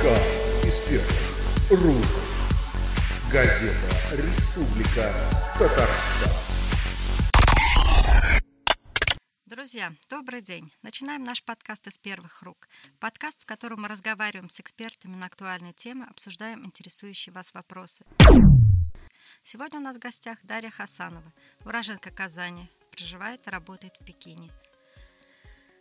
Подкаст из рук. Газета «Республика Татарстан». Друзья, добрый день. Начинаем наш подкаст из первых рук. Подкаст, в котором мы разговариваем с экспертами на актуальные темы, обсуждаем интересующие вас вопросы. Сегодня у нас в гостях Дарья Хасанова, уроженка Казани, проживает и работает в Пекине.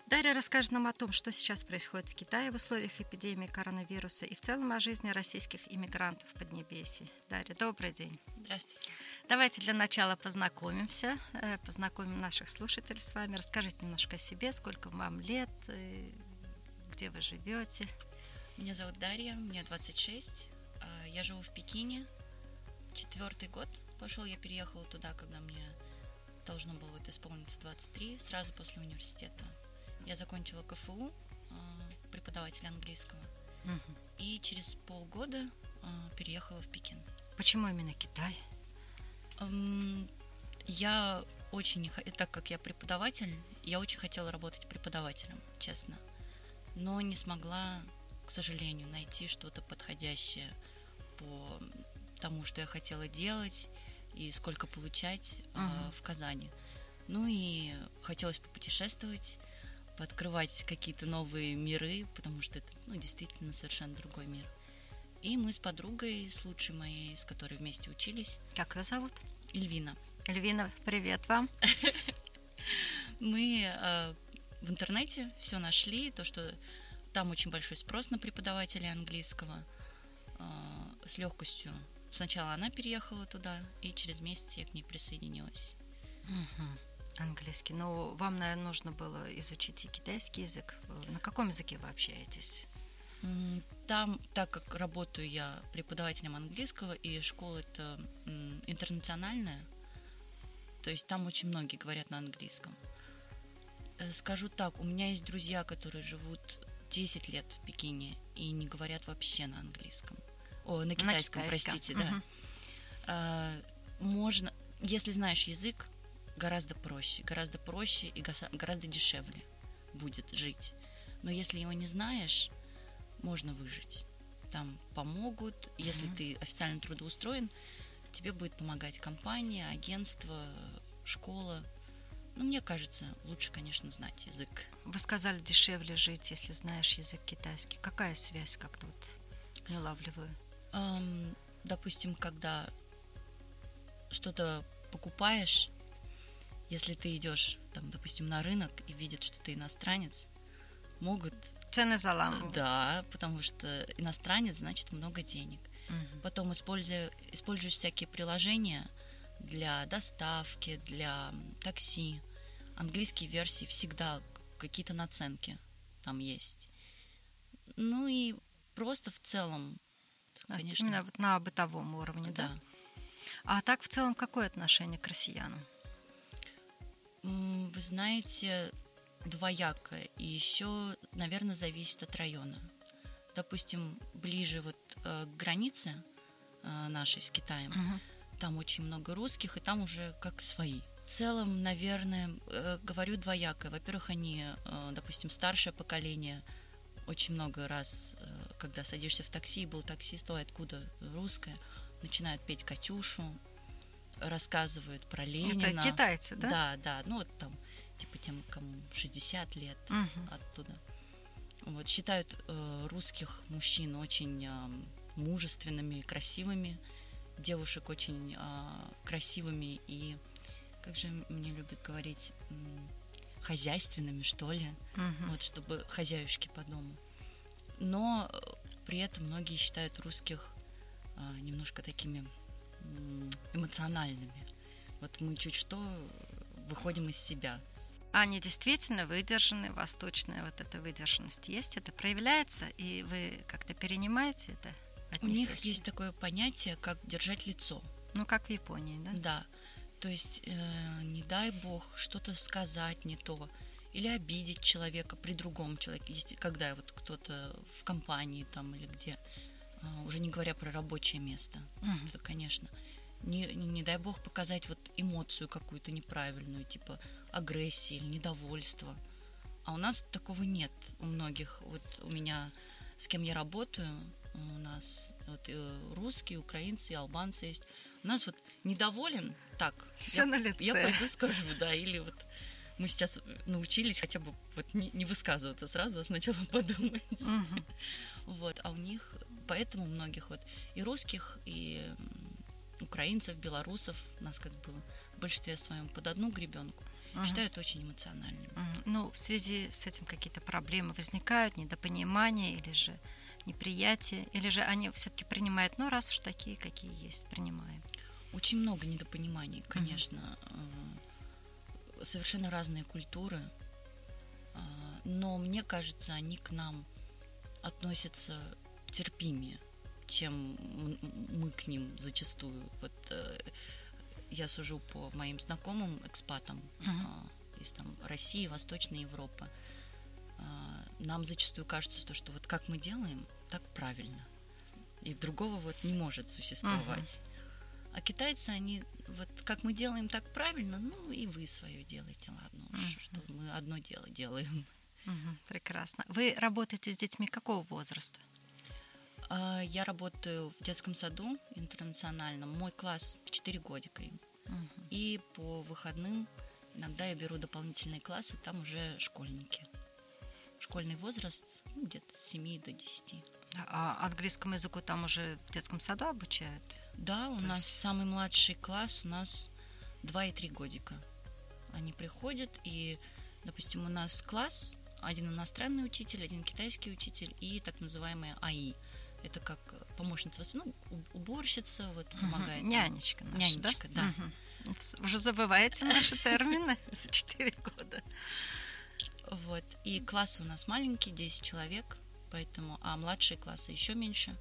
Дарья расскажет нам о том, что сейчас происходит в Китае в условиях эпидемии коронавируса и в целом о жизни российских иммигрантов в Поднебесье. Дарья, добрый день. Здравствуйте. Давайте для начала познакомимся, э, познакомим наших слушателей с вами. Расскажите немножко о себе, сколько вам лет, э, где вы живете. Меня зовут Дарья, мне 26. а, Я живу в Пекине. Четвертый год пошел, я переехала туда, когда мне должно было вот исполниться 23, сразу после университета. Я закончила КФУ, а, преподаватель английского, Мгм. и через полгода а, переехала в Пекин. Почему именно Китай? Я очень, так как я преподаватель, я очень хотела работать преподавателем, честно. Но не смогла, к сожалению, найти что-то подходящее по тому, что я хотела делать и сколько получать Мгм. в Казани. Ну и хотелось попутешествовать, пооткрывать какие-то новые миры, потому что это ну, действительно совершенно другой мир. И мы с подругой, с лучшей моей, с которой вместе учились, Как ее зовут? Эльвина. Эльвина, привет вам. Мы э, в интернете все нашли, то, что там очень большой спрос на преподавателей английского. Э, с легкостью. Сначала она переехала туда, и через месяц я к ней присоединилась. Английский. Ну, вам, наверное, нужно было изучить и китайский язык. На каком языке вы общаетесь? Там, так как работаю я преподавателем английского, и школа это интернациональная, то есть там очень многие говорят на английском. Э, Скажу так, у меня есть друзья, которые живут 10 лет в Пекине и не говорят вообще на английском. О, на китайском, простите, да. Мгм. А, Можно, если знаешь язык, гораздо проще, гораздо проще и гораздо дешевле будет жить. Но если его не знаешь, можно выжить. Там помогут. Если Мгм. ты официально трудоустроен, тебе будет помогать компания, агентство, школа. Ну, мне кажется, лучше, конечно, знать язык. Вы сказали, дешевле жить, если знаешь язык китайский. Какая связь как-то вот не улавливаю? Ам, допустим, когда что-то покупаешь, если ты идешь, там, допустим, на рынок и видят, что ты иностранец, могут, Цены заламывают. да, потому что иностранец значит много денег. Мгм. Потом используя, используешь всякие приложения для доставки, для такси. Английские версии всегда какие-то наценки там есть. Ну и просто в целом, А, конечно, Именно на бытовом уровне, да? да. А так в целом какое отношение к россиянам? Вы знаете, двоякое. И еще, наверное, зависит от района. Допустим, ближе вот э, к границе э, нашей с Китаем, Мгм. там очень много русских, и там уже как свои. В целом, наверное, э, говорю двоякое. Во-первых, они, э, допустим, старшее поколение, очень много раз, э, когда садишься в такси, был таксист, ой, откуда русская, начинают петь Катюшу, рассказывают про Ленина. Это китайцы, да? Да, да, ну вот там, типа тем, кому 60 лет Мгм. оттуда. Вот, считают э, русских мужчин очень э, мужественными, красивыми, девушек очень э, красивыми и, как же мне любят говорить, м, хозяйственными, что ли, Мгм. вот, чтобы хозяюшки по дому. Но э, при этом многие считают русских а, немножко такими эмоциональными. Вот мы чуть что выходим из себя. Они действительно выдержаны, восточная вот эта выдержанность есть, это проявляется, и вы как-то перенимаете это? от У них если- есть такое понятие, как держать лицо. Ну, как в Японии, да? Да. То есть, э, не дай бог, что-то сказать не то. Или обидеть человека при другом человеке. Есть, когда вот кто-то в компании там или где, уже не говоря про рабочее место. Мгм. Это, конечно. Не, не, дай бог показать вот эмоцию какую-то неправильную, типа агрессии или недовольства. А у нас такого нет у многих. Вот у меня с кем я работаю, у нас вот, э, русские, украинцы албанцы есть. У нас вот недоволен, так, Всё я, на лице. я пойду скажу, да, или вот мы сейчас научились хотя бы вот не, не высказываться сразу, а сначала подумать. Мгм. Вот, а у них, поэтому многих вот и русских, и украинцев, белорусов, нас как бы в большинстве своем под одну гребенку, Мгм. считают очень эмоциональными. Мгм. Ну, в связи с этим какие-то проблемы возникают, недопонимание или же неприятие, или же они все-таки принимают, ну, раз уж такие, какие есть, принимаем. Очень много недопониманий, конечно. э, Совершенно разные культуры. а, Но мне кажется, они к нам относятся терпимее, чем мы к ним зачастую. Вот э, я сужу по моим знакомым экспатам а, из там, России, Восточной Европы. А, Нам зачастую кажется, что, что вот как мы делаем, так правильно. И другого вот не может существовать. А китайцы, они вот как мы делаем так правильно, ну и вы свое делаете, ладно уж, Мгм. что мы одно дело делаем. Мгм. Прекрасно. Вы работаете с детьми какого возраста? А, Я работаю в детском саду интернациональном. Мой класс 4 годика им. Мгм. И по выходным иногда я беру дополнительные классы, там уже школьники. Школьный возраст ну, где-то с 7 до 10. А английскому языку там уже в детском саду обучают? Да, у То нас есть- самый младший класс, у нас 2 и 3 годика. Они приходят, и, допустим, у нас класс, один иностранный учитель, один китайский учитель и так называемая АИ. Это как помощница, воспит- ну, уборщица, вот, помогает. Нам. Нянечка наша, Нянечка, да. Мгм. С- Уже забываете наши термины за 4 года. Вот. И классы у нас маленькие, 10 человек, поэтому, а младшие классы еще меньше.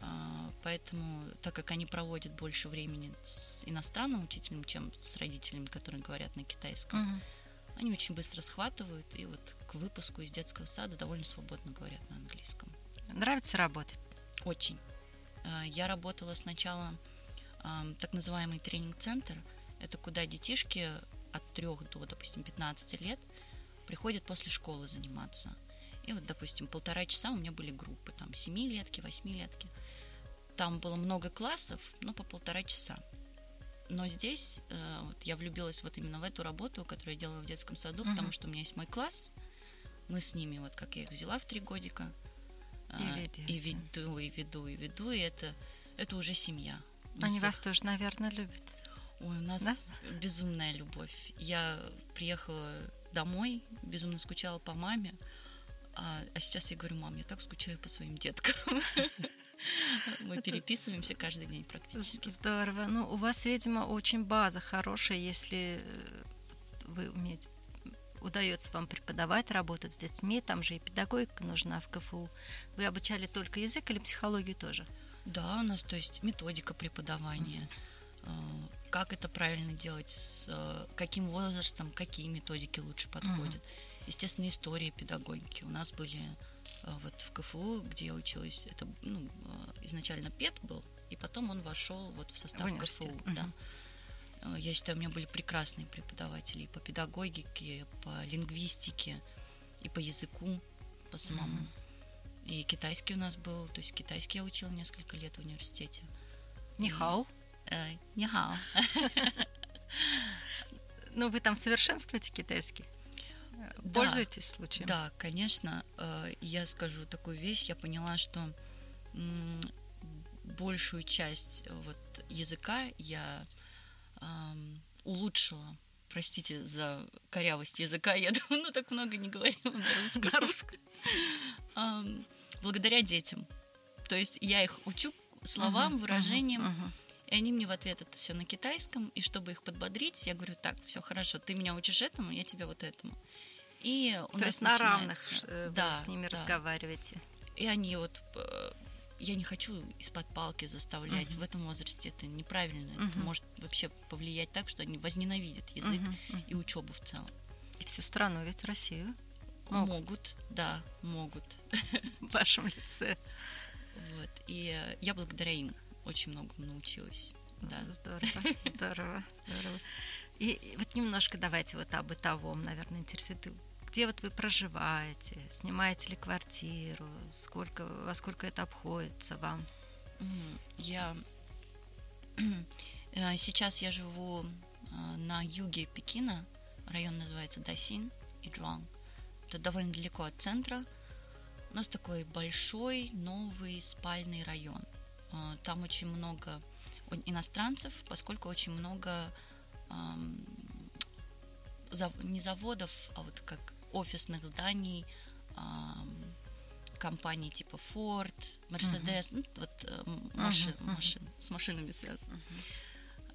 А, Поэтому, так как они проводят больше времени с иностранным учителем, чем с родителями, которые говорят на китайском, Мгм. они очень быстро схватывают и вот к выпуску из детского сада довольно свободно говорят на английском. Нравится работать? Очень. А, Я работала сначала так называемый тренинг-центр. Это куда детишки от 3 до, допустим, 15 лет приходят после школы заниматься. И вот, допустим, полтора часа у меня были группы, там, семилетки, восьмилетки. Там было много классов, но по полтора часа. Но здесь э, вот я влюбилась вот именно в эту работу, которую я делала в детском саду, Мгм. потому что у меня есть мой класс, мы с ними, вот как я их взяла в три годика, а, и веду, и веду, и веду, и это, это уже семья. Они всех- вас тоже, наверное, любят. Ой, у нас безумная любовь. Я приехала домой, безумно скучала по маме, а, а сейчас я говорю, мам, я так скучаю по своим деткам. Мы переписываемся каждый день практически. Здорово. Ну, у вас, видимо, очень база хорошая, если э, вы умеете удается вам преподавать, работать с детьми, там же и педагогика нужна в КФУ. Вы обучали только язык или психологию тоже? Да, у нас, то есть, методика преподавания, э, как это правильно делать, с э, каким возрастом, какие методики лучше подходят. Естественно, история педагогики. У нас были э, вот в КФУ, где я училась, это ну, изначально ПЕТ был, и потом он вошел вот в состав В. КФУ. Да. Э, Я считаю, у меня были прекрасные преподаватели и по педагогике, и по лингвистике, и по языку, по самому. И китайский у нас был, то есть китайский я учила несколько лет в университете. Нихау. Э, Нихао. Ну, вы там совершенствуете китайский? Да. Пользуетесь случаем? Да, конечно, э, я скажу такую вещь. Я поняла, что большую часть э, вот языка я улучшила. Простите за корявость языка, я думаю, ну так много не говорила на русском. Благодаря детям. То есть я их учу словам, выражениям, и они мне в ответ это все на китайском, и чтобы их подбодрить, я говорю, так, все хорошо, ты меня учишь этому, я тебя вот этому. И у То нас есть на равных э, вы да, с ними да. разговариваете. И они вот, э, я не хочу из-под палки заставлять, Мгм. в этом возрасте это неправильно, это Мгм. может вообще повлиять так, что они возненавидят язык Мгм, мгм. и учебу в целом. И всю страну, ведь Россию Могут. Могут, да, могут. в вашем лице. Вот. И э, я благодаря им очень многому научилась. Да. Здорово, здорово, здорово. И и вот немножко давайте вот о бытовом, наверное, интересует. Где вот вы проживаете, снимаете ли квартиру, сколько, во сколько это обходится вам? Я э, сейчас я живу э, на юге Пекина. Район называется Дасин и Джуан. Это довольно далеко от центра. У нас такой большой новый спальный район. Э, Там очень много иностранцев, поскольку очень много не заводов, а вот как офисных зданий, компаний типа Ford, Mercedes, ну, вот э, машин, мгм. машин, с машинами связано.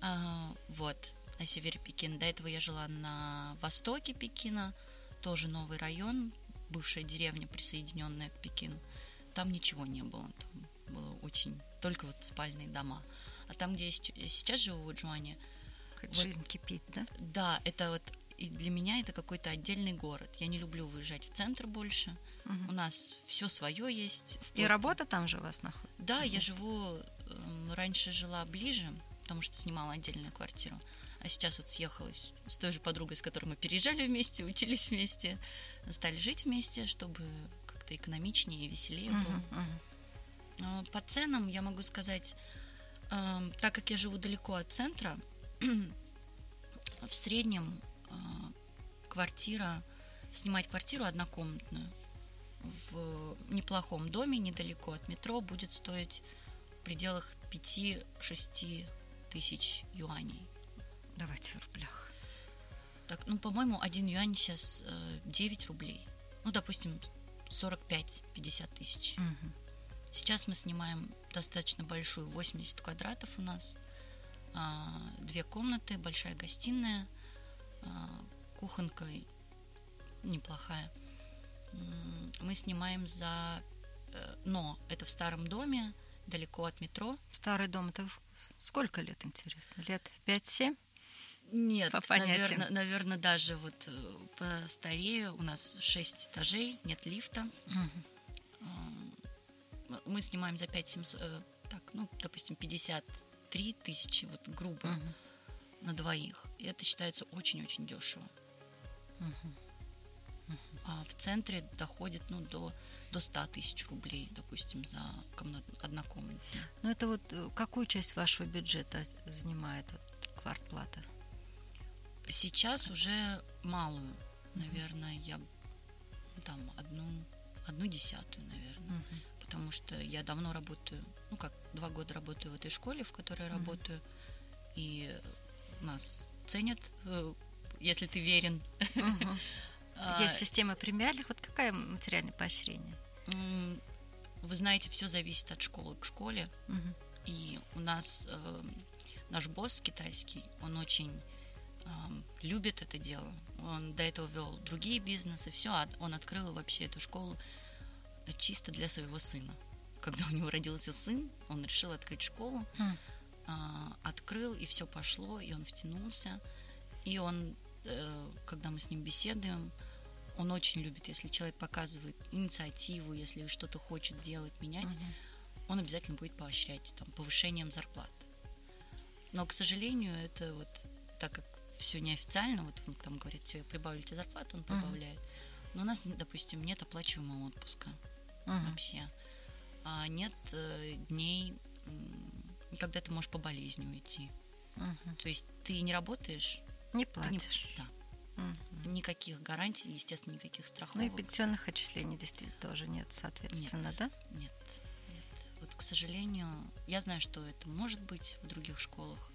А, вот, на севере Пекина. До этого я жила на востоке Пекина, тоже новый район, бывшая деревня, присоединенная к Пекину. Там ничего не было, там было очень только вот спальные дома. А там, где я сейчас живу, в Джуане, Хоть Вот. жизнь кипит, да? да, это вот и для меня это какой-то отдельный город. Я не люблю выезжать в центр больше. Мгм. У нас все свое есть. И вплоть- работа там же у вас находится? Да, я живу, эм, раньше жила ближе, потому что снимала отдельную квартиру. А сейчас вот съехалась с той же подругой, с которой мы переезжали вместе, учились вместе, стали жить вместе, чтобы как-то экономичнее и веселее было. Мгм, мгм. А, По ценам я могу сказать, эм, так как я живу далеко от центра, в среднем квартира, снимать квартиру однокомнатную в неплохом доме недалеко от метро будет стоить в пределах 5-6 тысяч юаней. Давайте в рублях. Так, ну, по-моему, один юань сейчас э, 9 рублей. Ну, допустим, 45-50 тысяч. Мгм. Сейчас мы снимаем достаточно большую, 80 квадратов у нас. А, Две комнаты, большая гостиная, а, кухонка и- неплохая. Мы снимаем за... э, Но это в старом доме, далеко от метро. Старый дом, это сколько лет, интересно? Лет 5-7? Нет, По понятиям. наверное, даже вот э, постарее. У нас 6 этажей, нет лифта. М, Мы снимаем за 5 700, э, так, ну, допустим, 53 тысячи, вот грубо, Мгм. На двоих. И это считается очень-очень дешево. Мгм. А в центре доходит, ну, до, до 100 тысяч рублей, допустим, за комнат, однокомнатную. Ну, это вот э, какую часть вашего бюджета занимает вот, квартплата? Сейчас уже малую, наверное, я ну, там одну, одну десятую, наверное. Мгм. потому что я давно работаю, ну как два года работаю в этой школе, в которой Мгм. работаю, и нас ценят, э, если ты верен. А, Есть система премиальных. Вот какое материальное поощрение? Вы знаете, все зависит от школы к школе, Мгм. и у нас э, наш босс китайский, он очень ам, любит это дело. Он до этого вел другие бизнесы, все, он открыл вообще эту школу чисто для своего сына. Когда у него родился сын, он решил открыть школу, М. а, открыл, и все пошло, и он втянулся. И он, э, когда мы с ним беседуем, он очень любит, если человек показывает инициативу, если что-то хочет делать, менять, Мгм. он обязательно будет поощрять там, повышением зарплат. Но, к сожалению, это вот так как все неофициально, вот он там говорит, все, я прибавлю тебе зарплату, он прибавляет. Но у нас, допустим, нет оплачиваемого отпуска Мгм. вообще. А нет э, дней, когда ты можешь по болезни уйти. Мгм. То есть ты не работаешь, Не ты не, платишь. да, Мгм. никаких гарантий, естественно, никаких Ну и страховок. пенсионных отчислений действительно тоже нет, соответственно, Нет. да? Нет, нет. Вот, к сожалению, я знаю, что это может быть в других школах.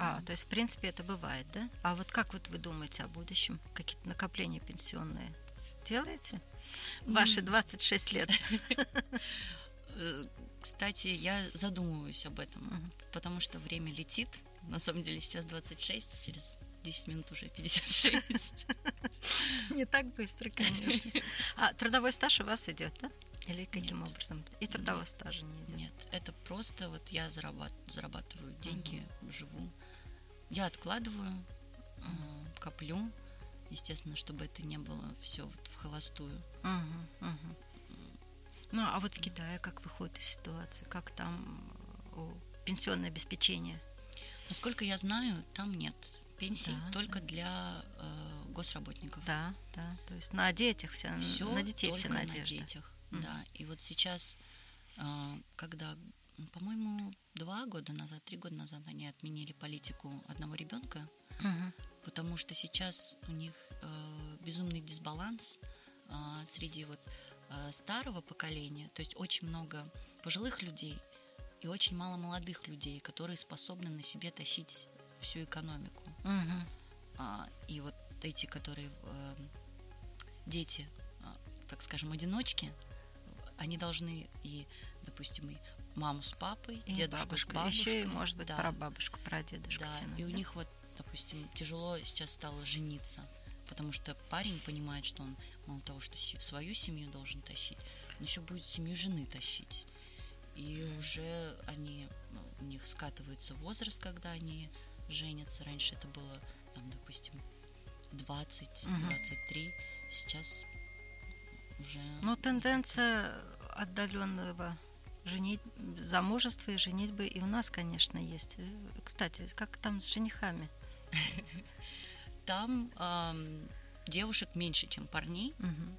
А, то есть, в принципе, это бывает, да? А вот как вот вы думаете о будущем? Какие-то накопления пенсионные делаете? Ваши М. 26 лет. Кстати, я задумываюсь об этом, Мгм. потому что время летит. На самом деле сейчас 26, через 10 минут уже 56. Не так быстро, конечно. А трудовой стаж у вас идет, да? Или каким Нет. образом? И трудового стажа не идет. Нет, это просто вот я зарабат- зарабатываю деньги, живу. Я откладываю, э, коплю, естественно, чтобы это не было все вот в холостую. Мгм, мгм. Ну, а вот в Китае как выходит из ситуации? Как там э, пенсионное обеспечение? Насколько я знаю, там нет пенсий Да, только для э, госработников. Да, да. То есть на детях вся, Все на детей вся надежда. на детях. Мгм. Да. И вот сейчас, э, когда, по-моему, два года назад, три года назад они отменили политику одного ребенка, Мгм. потому что сейчас у них э, безумный дисбаланс э, среди вот старого поколения, то есть очень много пожилых людей и очень мало молодых людей, которые способны на себе тащить всю экономику. Мгм. А, и вот эти, которые э, дети, а, так скажем, одиночки, они должны и, допустим, и маму с папой, И дедушку бабушку, с бабушкой, еще и, может быть, да, про бабушку, про дедушку. да, тянуть, и у да? них вот, допустим, тяжело сейчас стало жениться, потому что парень понимает, что он мало того, что свою семью должен тащить, он еще будет семью жены тащить. И уже они, ну, у них скатывается возраст, когда они женятся. Раньше это было, там, допустим, 20, Мгм. 23. Сейчас уже... Ну, тенденция отдаленного женить, замужества и женитьбы и у нас, конечно, есть. Э, Кстати, как там с женихами? Там ам, девушек меньше, чем парней. Мгм.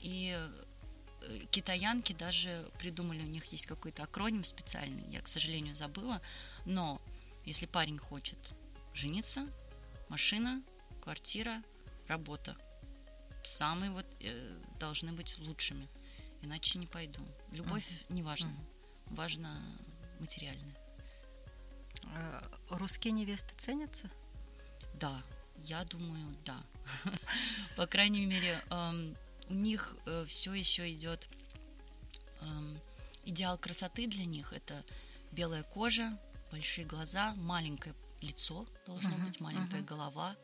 И э, китаянки даже придумали, у них есть какой-то акроним специальный, я, к сожалению, забыла. Но если парень хочет жениться, машина, квартира, работа. Самые вот э, должны быть лучшими. Иначе не пойду. Любовь не важна. Важно материальное. Э, Русские невесты ценятся? Да, я думаю, да. По крайней мере, эм, у них все еще идет эм, идеал красоты для них. Это белая кожа, большие глаза, маленькое лицо должно быть, маленькая голова.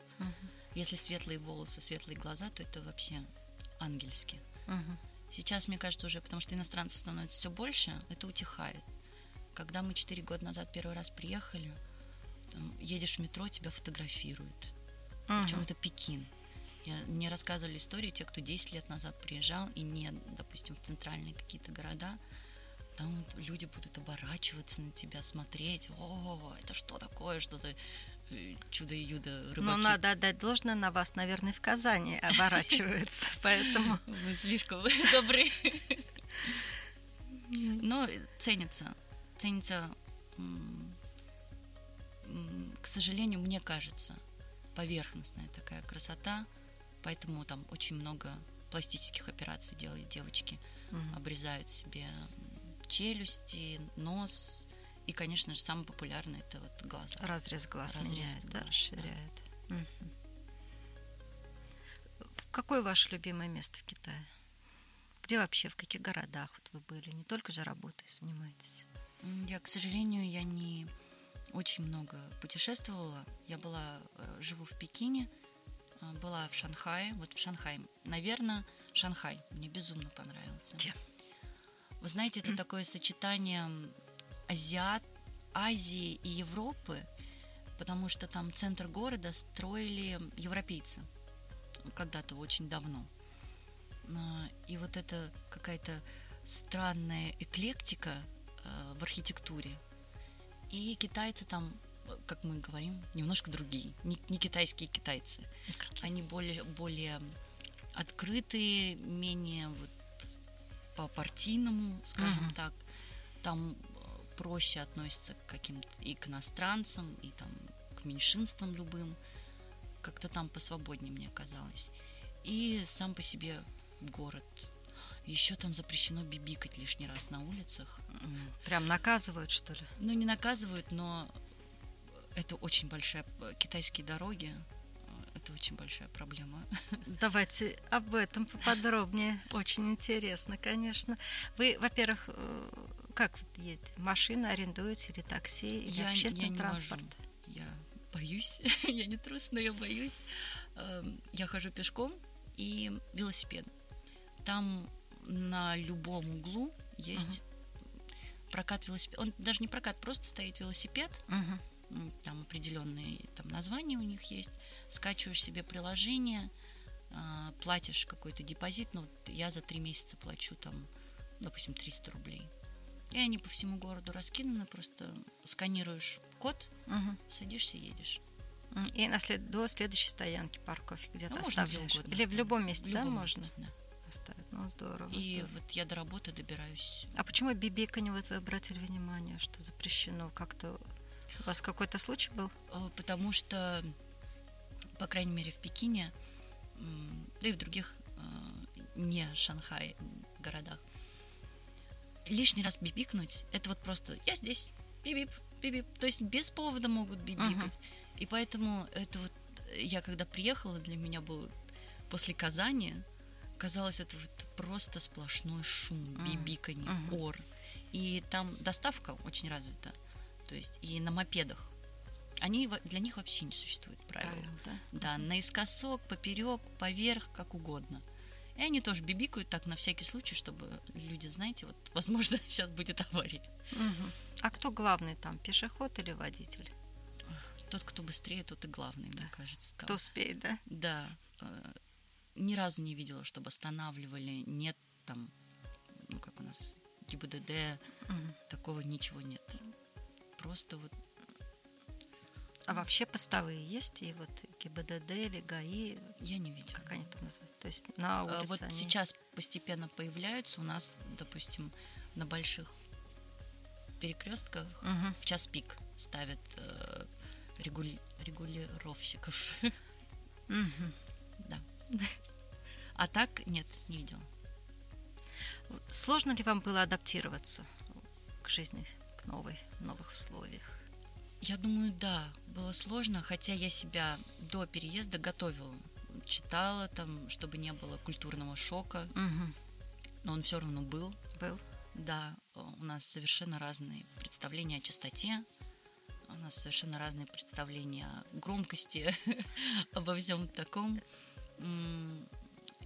Если светлые волосы, светлые глаза, то это вообще ангельски. Сейчас, мне кажется, уже потому что иностранцев становится все больше, это утихает. Когда мы четыре года назад первый раз приехали, там, едешь в метро, тебя фотографируют. Причем Мгм. это Пекин. Я, мне рассказывали истории те, кто 10 лет назад приезжал, и не, допустим, в центральные какие-то города, там вот люди будут оборачиваться на тебя, смотреть. О, это что такое, что за э, чудо и юдо рыбаки? Ну, надо отдать должное, на вас, наверное, в Казани оборачиваются, поэтому... Вы слишком добры. Но ценится. Ценится, к сожалению, мне кажется, поверхностная такая красота. Поэтому там очень много пластических операций делают девочки. Мгм. Обрезают себе челюсти, нос. И, конечно же, самое популярное это вот глаза. Разрез глаз Разрез меняет, да, глаз, да. расширяет. Мгм. Какое ваше любимое место в Китае? Где вообще, в каких городах вот вы были? Не только же работой занимаетесь. Я, к сожалению, я не очень много путешествовала. Я была, э, живу в Пекине, э, была в Шанхае. Вот в Шанхае, наверное, Шанхай мне безумно понравился. Чем? Вы знаете, это такое сочетание азиат, Азии и Европы, потому что там центр города строили европейцы когда-то очень давно. А, И вот это какая-то странная эклектика э, в архитектуре. И китайцы там, как мы говорим, немножко другие. Не, не китайские китайцы. Они более, более открытые, менее вот по-партийному, скажем Мгм. так. Там э, проще относятся к каким-то и к иностранцам, и там к меньшинствам любым. Как-то там посвободнее мне казалось. И сам по себе город. Еще там запрещено бибикать лишний раз на улицах. Прям наказывают, что ли? Ну, не наказывают, но это очень большая... Китайские дороги, это очень большая проблема. Давайте об этом поподробнее. Очень интересно, конечно. Вы, во-первых, э, как вот ездите? Машина арендуете или такси, или Я- общественный я не транспорт? вожу. Я боюсь. я не трус, но я боюсь. Эм, Я хожу пешком и велосипед. Там на любом углу есть прокат велосипеда. Он даже не прокат, просто стоит велосипед. М, Там определенные там названия у них есть. Скачиваешь себе приложение, а, платишь какой-то депозит. Ну, вот я за три месяца плачу там, допустим, 300 рублей. И они по всему городу раскинаны, просто сканируешь код, Мгм. садишься, едешь. И на след- до следующей стоянки парковки где-то Ну, можно оставляешь. Или в любом месте, В да, любом можно месте, да. Оставить? Ну, здорово. И здорово. вот я до работы добираюсь. А почему бибиканье вот вы обратили внимание, что запрещено? Как-то у вас какой-то случай был? Э, Потому что, по крайней мере, в Пекине, да и в других э, не Шанхай городах, лишний раз бибикнуть, это вот просто «я здесь, бибип, бибип». То есть без повода могут бибикать. И поэтому это вот э, я когда приехала, для меня был после Казани, казалось, это вот просто сплошной шум, бибиканье, Мгм. ор. И там доставка очень развита. То есть и на мопедах. Они, для них вообще не существует правил. Правил, да? Да, наискосок, поперек, поверх, как угодно. И они тоже бибикают так на всякий случай, чтобы люди, знаете, вот, возможно, сейчас будет авария. Мгм. А кто главный там, пешеход или водитель? Тот, кто быстрее, тот и главный, мне кажется. там. Кто успеет, да? Да. Ни разу не видела, чтобы останавливали. Нет там, ну, как у нас, ГИБДД, Мгм. такого ничего нет. Просто вот А вообще постовые есть? И вот ГИБДД или ГАИ, я не видела. как они там называют? То есть на А, улице Вот они- сейчас постепенно появляются у нас, допустим, на больших перекрестках Мгм. в час пик ставят э, регули- регулировщиков. Мгм. А так нет, не видела. Сложно ли вам было адаптироваться к жизни, к новой, новых условиях? Я думаю, да, было сложно, хотя я себя до переезда готовила. Читала там, чтобы не было культурного шока, Мгм. но он все равно был. Был? Да, у нас совершенно разные представления о чистоте, у нас совершенно разные представления о громкости, обо всем таком.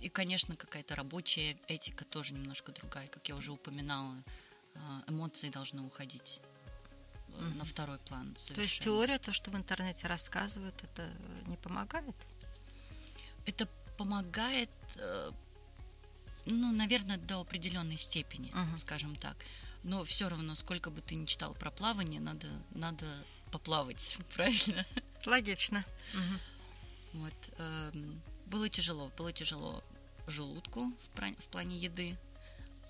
И, конечно, какая-то рабочая этика тоже немножко другая, как я уже упоминала. э, Эмоции должны уходить э, на второй план. То есть совершенно. теория, то, что в интернете рассказывают, это не помогает? Это помогает, э, ну, наверное, до определенной степени, Мгм. скажем так. Но все равно, сколько бы ты ни читал про плавание, надо, надо поплавать, правильно? Логично. Мгм. Вот. Было тяжело. Было тяжело желудку в, в плане еды.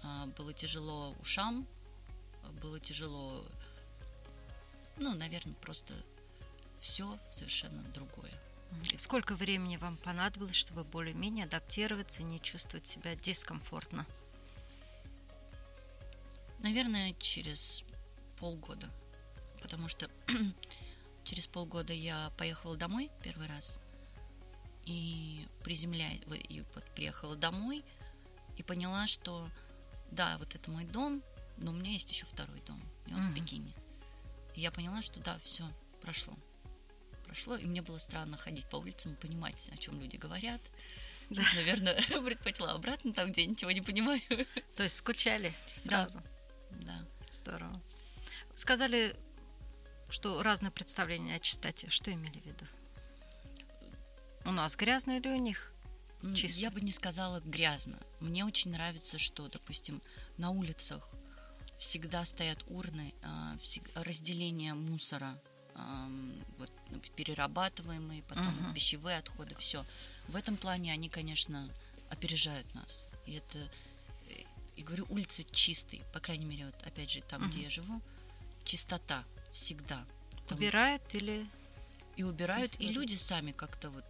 а, Было тяжело ушам. Было тяжело, ну, наверное, просто все совершенно другое. Сколько времени вам понадобилось, чтобы более-менее адаптироваться и не чувствовать себя дискомфортно? Наверное, через полгода. Потому что через полгода я поехала домой первый раз. И приземляя, в- и вот приехала домой и поняла, что да, вот это мой дом, но у меня есть еще второй дом, и он Мгм. в Пекине. И я поняла, что да, все, прошло. Прошло, и мне было странно ходить по улицам и понимать, о чем люди говорят. Да. Наверное, предпочла обратно, там, где я ничего не понимаю. То есть скучали сразу? Да. Здорово. Сказали, что разное представление о чистоте. Что имели в виду? У нас грязно или у них? Чисто. Я бы не сказала грязно. Мне очень нравится, что, допустим, на улицах всегда стоят урны, а, разделение мусора, вот, ну, перерабатываемые, потом Мгм. пищевые отходы, все. В этом плане они, конечно, опережают нас. И это, э, и говорю, улицы чистые, по крайней мере, вот опять же, там, где Мгм. я живу, чистота всегда. Там Убирают или... и убирают, и Если- люди сами как-то вот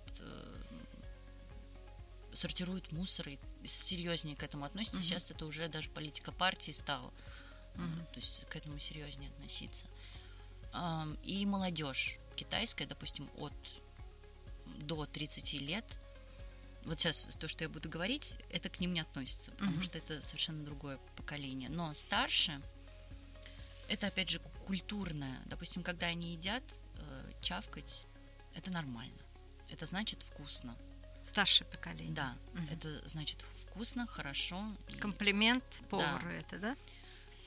сортируют мусор и серьезнее к этому относятся. Мгм. Сейчас это уже даже политика партии стала. Мгм. То есть к этому серьезнее относиться. И молодежь китайская, допустим, от до 30 лет, вот сейчас то, что я буду говорить, это к ним не относится, потому Мгм. что это совершенно другое поколение. Но старше, это опять же культурное. Допустим, когда они едят, э, чавкать, это нормально. Это значит вкусно. Старшее поколение. Да, Мгм. это значит вкусно, хорошо. И Комплимент повару это, да?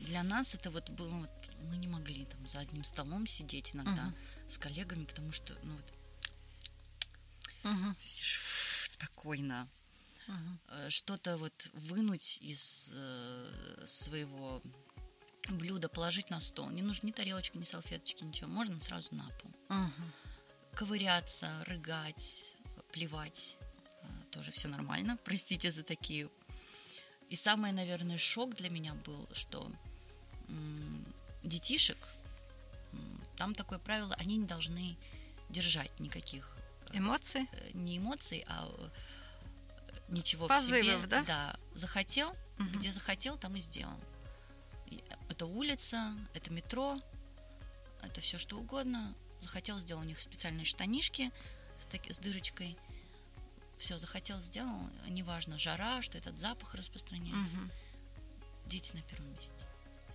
Для нас это вот было вот мы не могли там за одним столом сидеть иногда Мгм. с коллегами, потому что ну вот сидишь, спокойно. Э, что-то вот вынуть из э, своего блюда, положить на стол. Не нужно ни тарелочки, ни салфеточки, ничего. Можно сразу на пол. Мгм. ковыряться, рыгать, плевать. Э, Тоже все нормально. Простите за такие. И самый, наверное, шок для меня был, что детишек, там такое правило, они не должны держать никаких Эмоции? э, не эмоций, а э, ничего Позывов, в себе. да? Да. Захотел, Мгм. где захотел, там и сделал. Это улица, это метро, это все что угодно. Захотел, сделал у них специальные штанишки с, таки- с дырочкой. Все, захотел, сделал. Неважно, жара, что этот запах распространяется. Мгм. Дети на первом месте.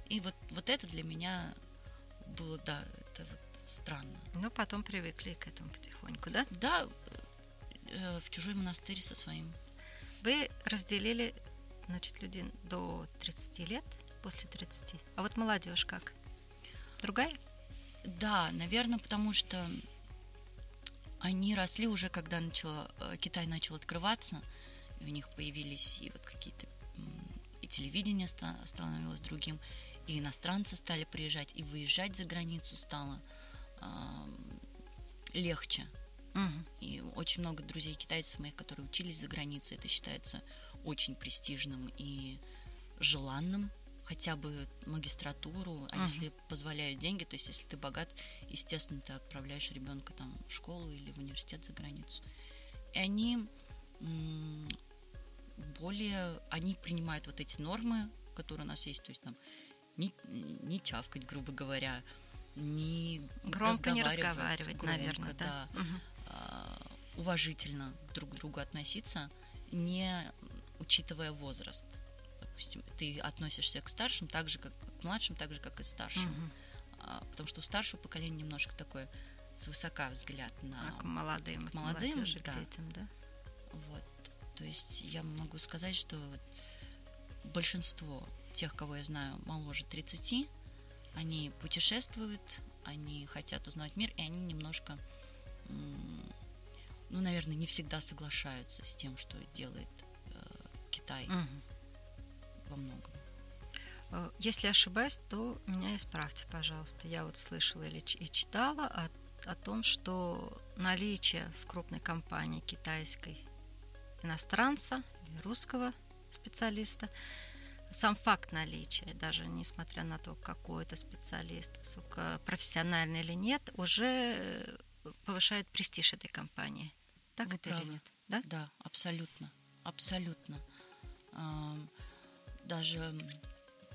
И вот, вот это для меня было, да, это вот странно. Ну, потом привыкли к этому потихоньку, да? Да, э, в чужой монастырь со своим. Вы разделили, значит, людей до 30 лет, после 30. А вот молодежь как? Другая? Да, наверное, потому что они росли уже, когда начало, э, Китай начал открываться, и у них появились и вот какие-то и телевидение ста- становилось другим, и иностранцы стали приезжать, и выезжать за границу стало ам, легче. Мгм. И очень много друзей китайцев моих, которые учились за границей, это считается очень престижным и желанным хотя бы магистратуру, а Мгм. если позволяют деньги, то есть если ты богат, естественно, ты отправляешь ребенка там в школу или в университет за границу. И они более, они принимают вот эти нормы, которые у нас есть, то есть там не, не чавкать, грубо говоря, не Громко не разговаривать разговаривать, громко, наверное, да. Мгм. а, уважительно друг к другу относиться, не учитывая возраст. Допустим, ты относишься к старшим так же, как к младшим, так же, как и старшим. Мгм. А, потому что у старшего поколения немножко такой свысока взгляд на... А к молодым, к молодым, молодежи, к да. детям, да? Вот. То есть я могу сказать, что большинство тех, кого я знаю моложе 30, они путешествуют, они хотят узнать мир, и они немножко, ну, наверное, не всегда соглашаются с тем, что делает э, Китай Мгм. Во многом. Э, Если ошибаюсь, то меня исправьте, пожалуйста. Я вот слышала или и читала о, о том, что наличие в крупной компании китайской иностранца или русского специалиста, сам факт наличия, даже несмотря на то, какой это специалист, высокопрофессиональный или нет, уже э, повышает престиж этой компании. Так Вы это или правы. нет? Да? Да, абсолютно, абсолютно. Даже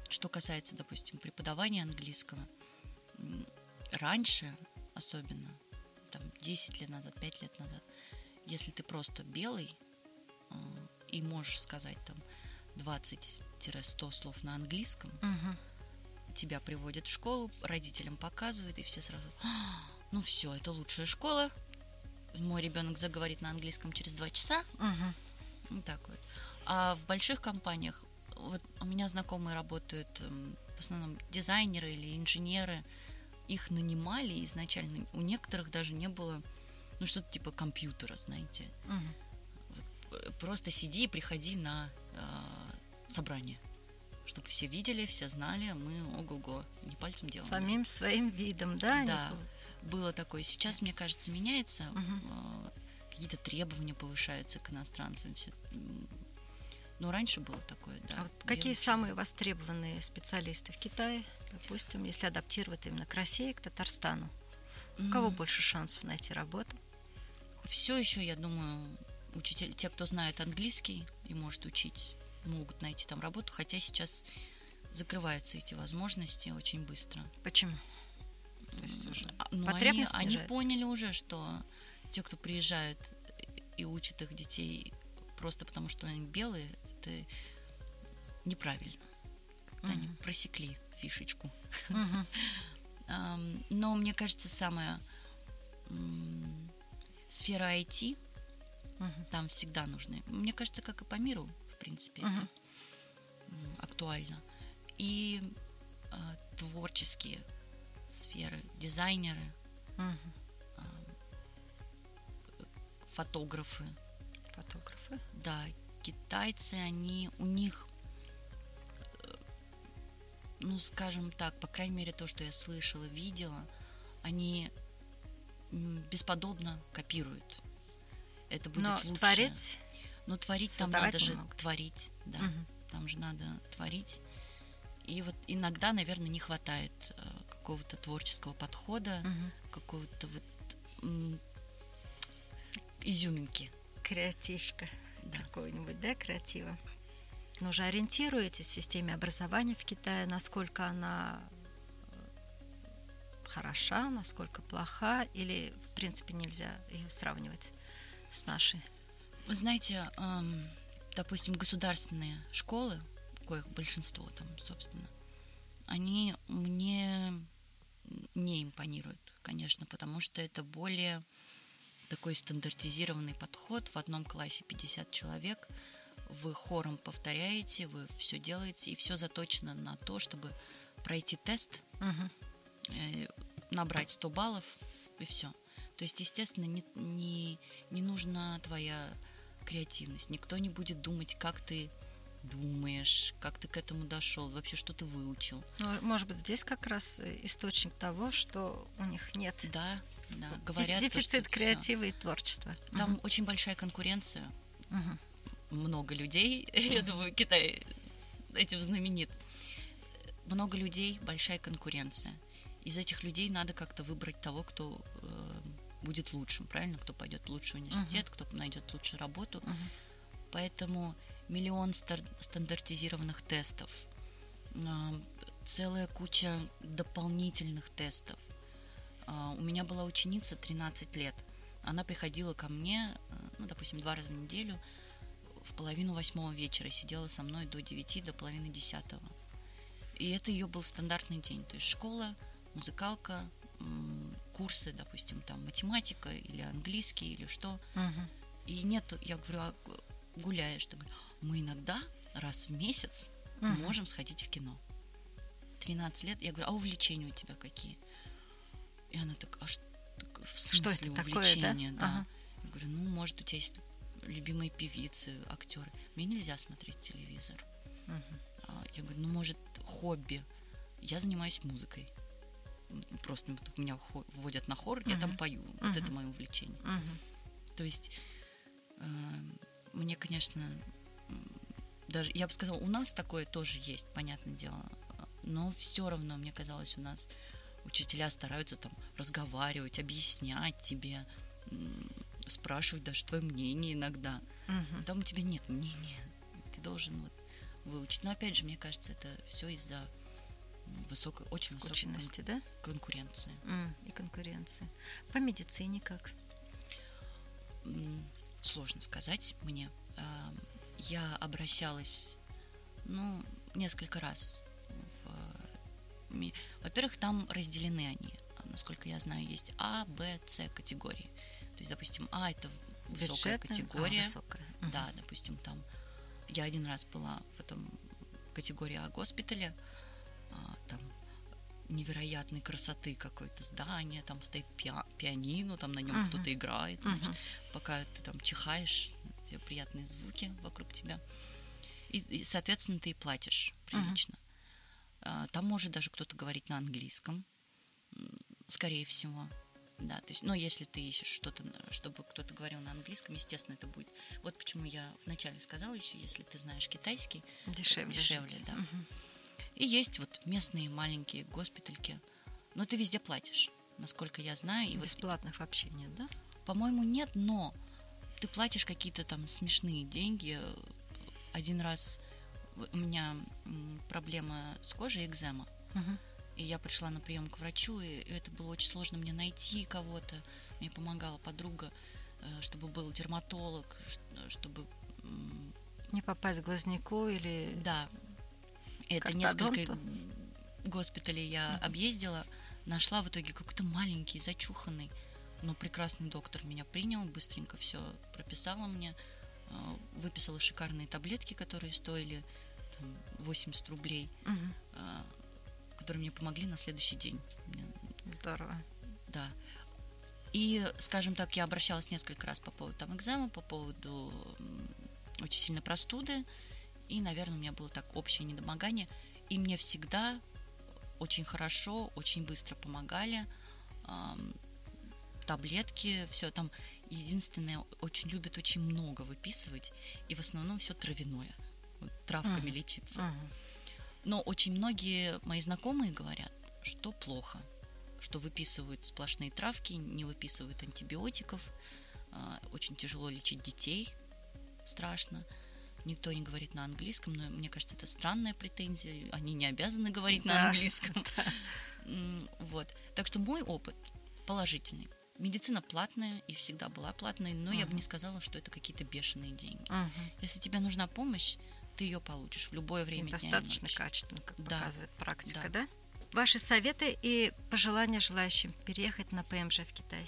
что касается, допустим, преподавания английского, раньше особенно, там 10 лет назад, 5 лет назад, если ты просто белый а, и можешь сказать там 20-100 слов на английском, Мгм. тебя приводят в школу, родителям показывают, и все сразу, «А, ну все, это лучшая школа, мой ребенок заговорит на английском через два часа, Мгм. вот так вот. А в больших компаниях, вот у меня знакомые работают, эм, в основном дизайнеры или инженеры, их нанимали изначально, у некоторых даже не было, ну что-то типа компьютера, знаете. Э, Просто сиди и приходи на э, собрание, чтобы все видели, все знали, мы ого-го, не пальцем делаем. Самим своим видом, да? Да. по- Было такое. Сейчас, мне кажется, меняется. Мгм. э, Какие-то требования повышаются к иностранцам. Всё. Но раньше было такое, да. А вот какие учила. самые востребованные специалисты в Китае, допустим, если адаптировать именно к России, к Татарстану? У кого М, больше шансов найти работу? Все еще, я думаю, учитель, те, кто знает английский и может учить, могут найти там работу, хотя сейчас закрываются эти возможности очень быстро. Почему? То есть уже А, ну, они, они поняли уже, что те, кто приезжает и учат их детей просто потому, что они белые, это неправильно. Как-то они просекли фишечку. Но мне кажется, самая сфера IT, там всегда нужны. Мне кажется, как и по миру, в принципе, это актуально. И а, творческие сферы, дизайнеры, Мгм. фотографы, Фотографы. Да, китайцы, они, у них, э, ну, скажем так, по крайней мере, то, что я слышала, видела, они бесподобно копируют. Это будет Но лучше. творить... Но творить там надо же могут. творить, да. Мгм. Там же надо творить. И вот иногда, наверное, не хватает э, какого-то творческого подхода, Мгм. какого-то вот изюминки. Креативка. Да. какого-нибудь, да, креатива. Но уже ориентируетесь в системе образования в Китае, насколько она э, хороша, насколько плоха, или, в принципе, нельзя ее сравнивать с нашей? Вы знаете, допустим, государственные школы, коих большинство там, собственно, они мне не импонируют, конечно, потому что это более такой стандартизированный подход. В одном классе 50 человек, вы хором повторяете, вы все делаете, и все заточено на то, чтобы пройти тест, э, набрать 100 баллов, и все. То есть, естественно, не, не, не нужна твоя креативность. Никто не будет думать, как ты думаешь, как ты к этому дошел, вообще что ты выучил. Ну, может быть, здесь как раз э, источник того, что у них нет Да, да, говорят. то, дефицит всё. креатива и творчества. Там очень большая конкуренция, Мгм. много людей. Я думаю, Китай этим знаменит. Много людей, большая конкуренция. Из этих людей надо как-то выбрать того, кто э, будет лучшим, правильно? Кто пойдет в лучший университет, кто найдет лучшую работу. Мгм. Поэтому миллион стар- стандартизированных тестов, а, целая куча дополнительных тестов. А, У меня была ученица 13 лет. Она приходила ко мне, э, ну, допустим, два раза в неделю, в половину восьмого вечера, сидела со мной до девяти, до половины десятого. И это ее был стандартный день. То есть школа, музыкалка, курсы, допустим, там математика или английский или что. Мгм. И нету, я говорю, а гуляешь? Ты мы иногда раз в месяц Мгм. можем сходить в кино. 13 лет. Я говорю, а увлечения у тебя какие? И она так, а что, в Что смысле это такое, да? Да. Ага. Я говорю, ну, может, у тебя есть любимые певицы, актеры. Мне нельзя смотреть телевизор. А, Я говорю, ну, может, хобби. Я занимаюсь музыкой. Просто меня вводят на хор, я там пою. Вот это мое увлечение. Мгм. То есть э, мне, конечно, даже я бы сказала, у нас такое тоже есть, понятное дело, но все равно мне казалось, у нас учителя стараются там разговаривать, объяснять тебе, спрашивать даже твое мнение иногда. Мгм. Там у тебя нет мнения, ты должен вот выучить. Но опять же, мне кажется, это все из-за высокой, очень высокой кон- Скученности, да? конкуренции. М, И конкуренции. По медицине как? М, Сложно сказать мне. Я обращалась, ну, несколько раз. Во-первых, там разделены они. А, Насколько я знаю, есть А, Б, С категории. То есть, допустим, А это высокая Бюджетная? категория. А, высокая. Мгм. Да, допустим, там я один раз была в этом категории А госпиталя, а, там невероятной красоты какое-то здание, там стоит пиа- пианино, там на нем Мгм. кто-то играет, значит, пока ты там чихаешь, у тебя приятные звуки вокруг тебя. И, и, соответственно, ты и платишь прилично. А, Там может даже кто-то говорить на английском, скорее всего. Да, то есть, но если ты ищешь что-то, чтобы кто-то говорил на английском, естественно, это будет. Вот почему я вначале сказала еще, если ты знаешь китайский, Дешевле. дешевле, жить. да. Мгм. и есть вот местные маленькие госпитальки, но ты везде платишь, насколько я знаю. И вот, Бесплатных вообще нет, да? по-моему, нет, но ты платишь какие-то там смешные деньги. Один раз у меня проблема с кожей, экзема. И я пришла на прием к врачу, и это было очень сложно мне найти кого-то. Мне помогала подруга, э, чтобы был дерматолог, чтобы... Не попасть к глазнику или... Да, это несколько госпиталей я Мгм. объездила. Нашла в итоге какой-то маленький, зачуханный, но прекрасный доктор меня принял, быстренько все прописала мне, э, выписала шикарные таблетки, которые стоили 80 рублей, э, которые мне помогли на следующий день. Здорово. Да. И, скажем так, я обращалась несколько раз по поводу там экзема, по поводу очень сильной простуды. И, наверное, у меня было так общее недомогание. И мне всегда очень хорошо, очень быстро помогали. Таблетки, все там. Единственное, очень любят очень много выписывать, и в основном все травяное, вот, травками Мгм. лечиться. Мгм. Но очень многие мои знакомые говорят, что плохо, что выписывают сплошные травки, не выписывают антибиотиков, а, очень тяжело лечить детей, страшно. Никто не говорит на английском, но мне кажется, это странная претензия. Они не обязаны говорить на Да. английском. М, Вот. Так что мой опыт положительный. Медицина платная и всегда была платной, но я бы не сказала, что это какие-то бешеные деньги. Если тебе нужна помощь, ты ее получишь в любое время Достаточно качественно, как Да. показывает практика, Да. да? Ваши советы и пожелания желающим переехать на ПМЖ в Китай.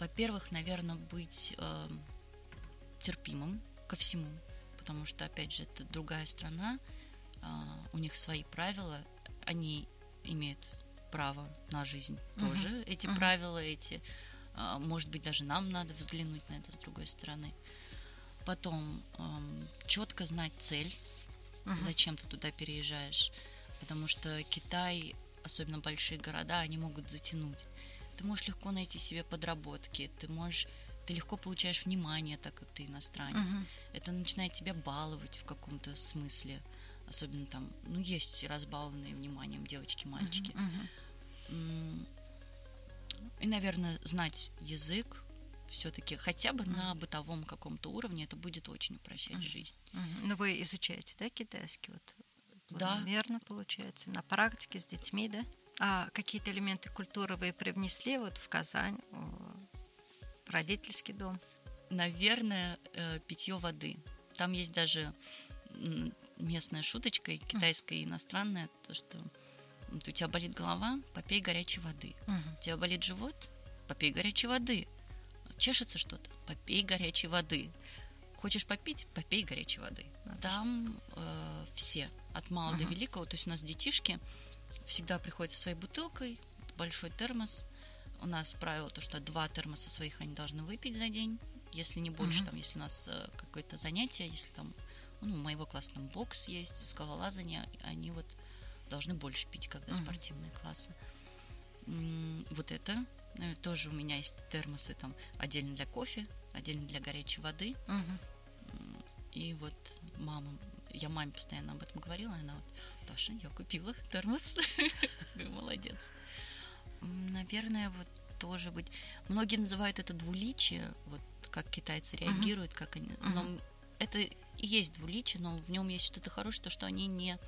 Во-первых, наверное, быть э, терпимым ко всему, потому что, опять же, это другая страна, а, у них свои правила, они имеют право на жизнь Мгм. тоже, эти Мгм. правила, эти, а, может быть, даже нам надо взглянуть на это с другой стороны. Потом четко знать цель, Мгм. зачем ты туда переезжаешь. Потому что Китай, особенно большие города, они могут затянуть. Ты можешь легко найти себе подработки, ты можешь ты легко получаешь внимание, так как ты иностранец. Мгм. Это начинает тебя баловать в каком-то смысле. Особенно там, ну, есть разбалованные вниманием девочки, мальчики. Мгм. М, И, наверное, знать язык все-таки хотя бы на бытовом каком-то уровне это будет очень упрощать Мгм. жизнь. Мгм. Ну, вы изучаете, да, китайский? Вот Да. Верно, получается. На практике с детьми, да? А какие-то элементы культуры вы привнесли вот в Казань, в родительский дом? Наверное, питье воды. Там есть даже местная шуточка, и китайская и иностранная, то что вот у тебя болит голова, попей горячей воды. У тебя болит живот, попей горячей воды. Чешется что-то, попей горячей воды. Хочешь попить, попей горячей воды. Надо Там э, все, от малого до Мгм. великого, то есть у нас детишки всегда приходят со своей бутылкой, большой термос. У нас правило то, что два термоса своих они должны выпить за день, если не больше, Мгм. там, если у нас э, какое-то занятие, если там, ну, у моего класса там бокс есть, скалолазание, они вот должны больше пить, когда Мгм. спортивные классы. Вот это. Э, Тоже у меня есть термосы там отдельно для кофе, отдельно для горячей воды. М, И вот мама, я маме постоянно об этом говорила, и она вот, Таша, я купила термос. Молодец. Наверное, вот тоже быть... Многие называют это двуличие, вот как китайцы реагируют, как они... Но это и есть двуличие, но в нем есть что-то хорошее, то, что они не,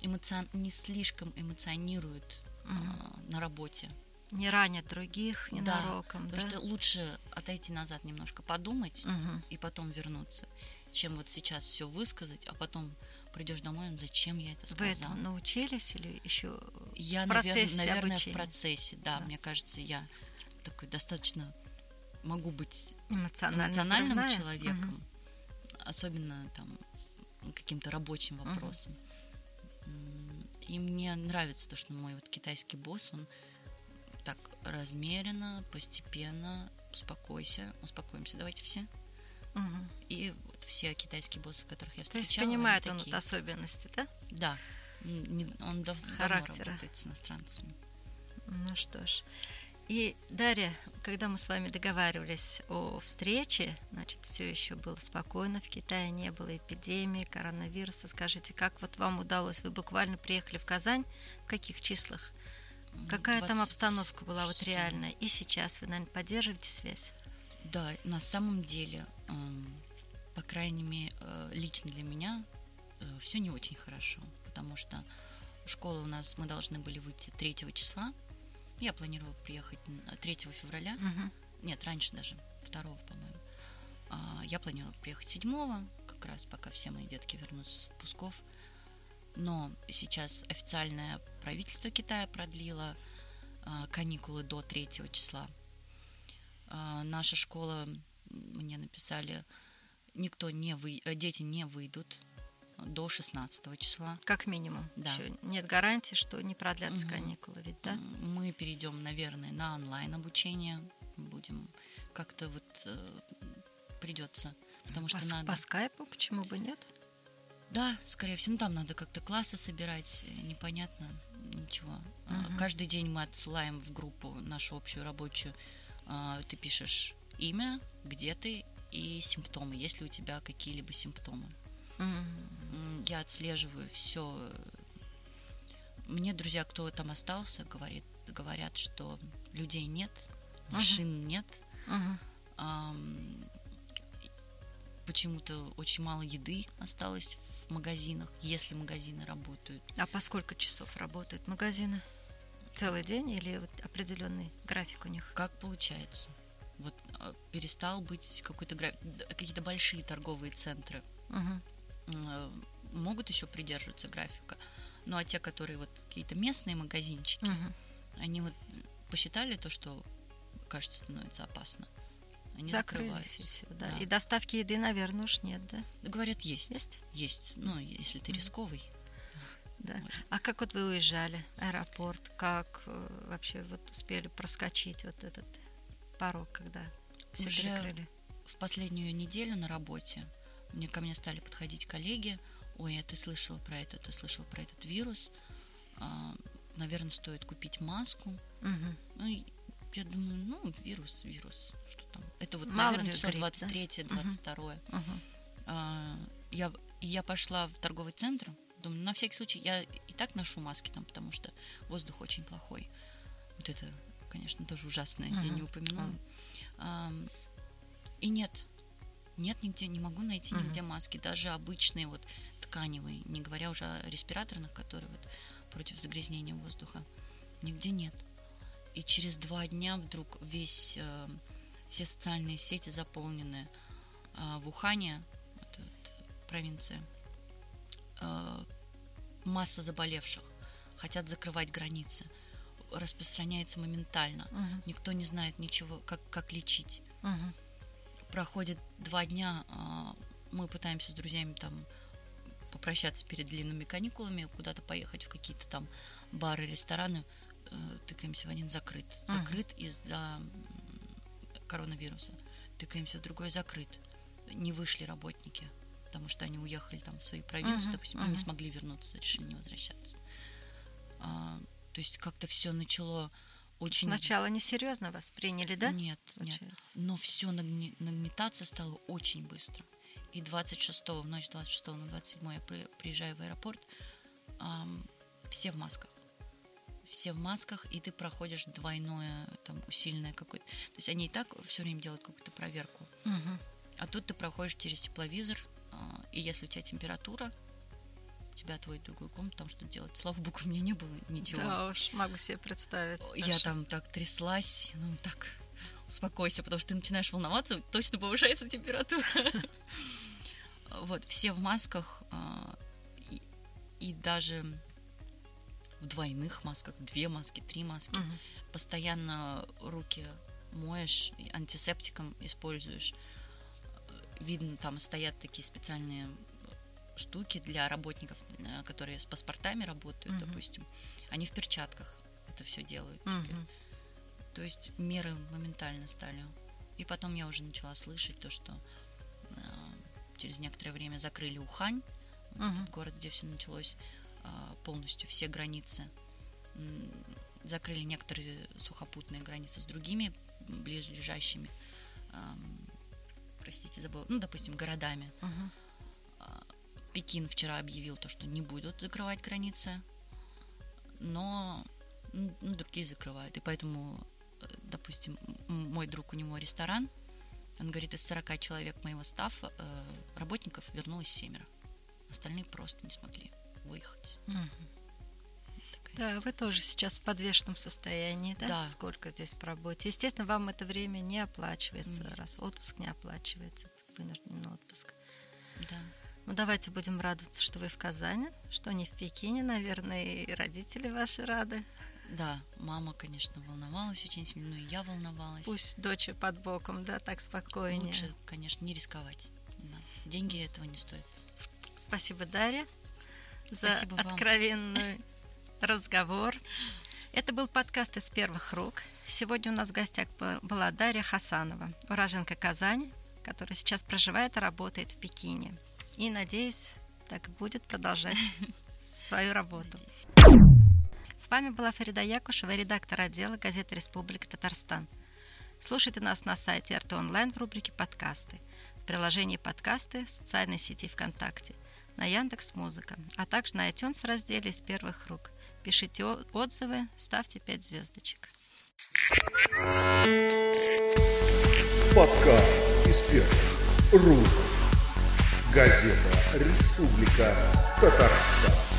эмоцион... не слишком эмоционируют Мгм. а, на работе. Не ранят других Да, ненароком, да? Потому что лучше отойти назад немножко, подумать Мгм. и потом вернуться, чем вот сейчас все высказать, а потом придешь домой, «Ну, зачем я это Вы сказал. этому научились или еще Я, в навер- процессе наверное, обучения? в процессе, да, Да. Мне кажется, я такой достаточно могу быть эмоционально эмоциональным взрывная? человеком, Мгм. особенно там каким-то рабочим вопросом. М, И мне нравится то, что мой вот китайский босс, он так размеренно, постепенно, успокойся, успокоимся, давайте все. Мгм. И вот все китайские боссы, которых я То есть встречала, они понимает он такие. особенности, да? Да, он дав- давно Характера. работает с иностранцами. Ну что ж. И, Дарья, когда мы с вами договаривались о встрече, значит, все еще было спокойно, в Китае не было эпидемии, коронавируса. Скажите, как вот вам удалось? Вы буквально приехали в Казань, в каких числах? Какая там 26. обстановка была вот реальная? И сейчас вы, наверное, поддерживаете связь? Да, на самом деле, эм, по крайней мере, э, лично для меня все не очень хорошо, потому что школа у нас, мы должны были выйти 3 числа. Я планировала приехать н- 3 февраля. Мгм. Нет, раньше даже, 2 по-моему. А, Я планировала приехать 7 как раз пока все мои детки вернутся с отпусков. Но сейчас официальное правительство Китая продлило а, каникулы до 3 числа. А, Наша школа, мне написали, никто не вы... э, дети не выйдут до 16 числа. Как минимум. Да. Еще нет гарантии, что не продлятся Мгм. каникулы, ведь, да? Мы перейдем, наверное, на онлайн обучение. Будем как-то вот э, придется, потому что по, надо. по скайпу, почему бы нет? Да, скорее всего, ну, там надо как-то классы собирать, э, непонятно. Ничего. Мгм. Каждый день мы отсылаем в группу нашу общую рабочую. А, Ты пишешь имя, где ты и симптомы, есть ли у тебя какие-либо симптомы. М, Я отслеживаю все. Мне друзья, кто там остался, говорит, говорят, что людей нет, машин нет, Мгм. Почему-то очень мало еды осталось в магазинах, если магазины работают. А по сколько часов работают магазины? Целый день или вот определенный график у них? Как получается? Вот а, перестал быть какой-то гра- д- какие-то большие торговые центры э, могут еще придерживаться графика. Ну а те, которые вот какие-то местные магазинчики, Мгм. они вот посчитали то, что кажется становится опасно. Они Закрылись и все, да. Да. И доставки еды, наверное, уж нет, да? Говорят, есть. Есть? Есть. Ну, если ты рисковый. Да. А как вот вы уезжали? Аэропорт, как э, вообще вот успели проскочить вот этот порог, когда все Уже перекрыли? В последнюю неделю на работе мне ко мне стали подходить коллеги. Ой, а ты слышала про это, ты слышала про этот вирус. наверное, стоит купить маску. Мгм. Ну, я думаю, ну, вирус, вирус, что. Это вот, Мало наверное, число грипп, да? 23 22 Мгм. А, я, я пошла в торговый центр. Думаю, на всякий случай, я и так ношу маски там, потому что воздух очень плохой. Вот это, конечно, тоже ужасное, я Мгм. не упомянула. Мгм. Ам, и нет, нет нигде, не могу найти нигде маски, даже обычные вот тканевые, не говоря уже о респираторных, которые вот против загрязнения воздуха. Нигде нет. И через два дня вдруг весь, э, все социальные сети заполнены а, в Ухане, это вот провинция, э, масса заболевших, хотят закрывать границы, распространяется моментально. Мгм. Никто не знает ничего, как, как лечить. Мгм. Проходит два дня, а, мы пытаемся с друзьями там попрощаться перед длинными каникулами, куда-то поехать в какие-то там бары, рестораны, э, тыкаемся в один закрыт. Закрыт из-за м, коронавируса. Тыкаемся в другой закрыт. Не вышли работники, потому что они уехали там в свои провинции, Мгм, допустим, и мгм. не смогли вернуться, решили не возвращаться. А, то есть как-то все начало очень... Сначала несерьезно восприняли, да? Нет, нет. получается? Но все нагнетаться стало очень быстро. И 26 в ночь 26 на 27 я при- приезжаю в аэропорт, ам, все в масках. Все в масках, и ты проходишь двойное, там, усиленное какое-то. То есть они и так все время делают какую-то проверку. Мгм. А тут ты проходишь через тепловизор, а, и если у тебя температура, тебя отводят в другую комнату, там что делать. Слава богу, у меня не было ничего. Да уж, могу себе представить. Я Хорошо. там так тряслась, ну так, успокойся, потому что ты начинаешь волноваться, точно повышается температура. Вот, все в масках, а, и даже в двойных масках, две маски, три маски. Мгм. Постоянно руки моешь, антисептиком используешь. Видно, там стоят такие специальные штуки для работников, э, которые с паспортами работают, Мгм. допустим. Они в перчатках это все делают теперь. Мгм. То есть меры моментально стали. И потом я уже начала слышать то, что э, через некоторое время закрыли Ухань, Мгм. этот город, где все началось, полностью все границы. Закрыли некоторые сухопутные границы с другими близлежащими, эм, простите, забыла, ну, допустим, городами. Мгм. Пекин вчера объявил то, что не будут закрывать границы, но ну, другие закрывают. И поэтому, э, допустим, мой друг, у него ресторан, он говорит, из 40 человек моего стафа, э, работников вернулось семеро. Остальные просто не смогли выехать. Такая Да, вы тоже сейчас в подвешенном состоянии, да? Да. Сколько здесь поработаете? Естественно, вам это время не оплачивается, Нет. раз отпуск не оплачивается, вынужденный отпуск. Да. Ну, давайте будем радоваться, что вы в Казани, что не в Пекине, наверное, и родители ваши рады. Да, мама, конечно, волновалась очень сильно, но и я волновалась. Пусть дочь под боком, да, так спокойнее. Лучше, конечно, не рисковать. Деньги этого не стоят. Спасибо, Дарья, за Спасибо вам. откровенный разговор. Это был подкаст из первых рук. Сегодня у нас в гостях бы- была Дарья Хасанова, уроженка Казани, которая сейчас проживает и работает в Пекине. И, надеюсь, так будет продолжать свою работу. С вами была Фарида Якушева, редактор отдела газеты «Республика Татарстан». Слушайте нас на сайте РТ Онлайн в рубрике «Подкасты», в приложении «Подкасты», в социальной сети ВКонтакте, на Яндекс Музыка, а также на iTunes разделе «Из первых рук». Пишите отзывы, ставьте 5 звездочек. Подкаст из первых рук. Газета «Республика Татарстан».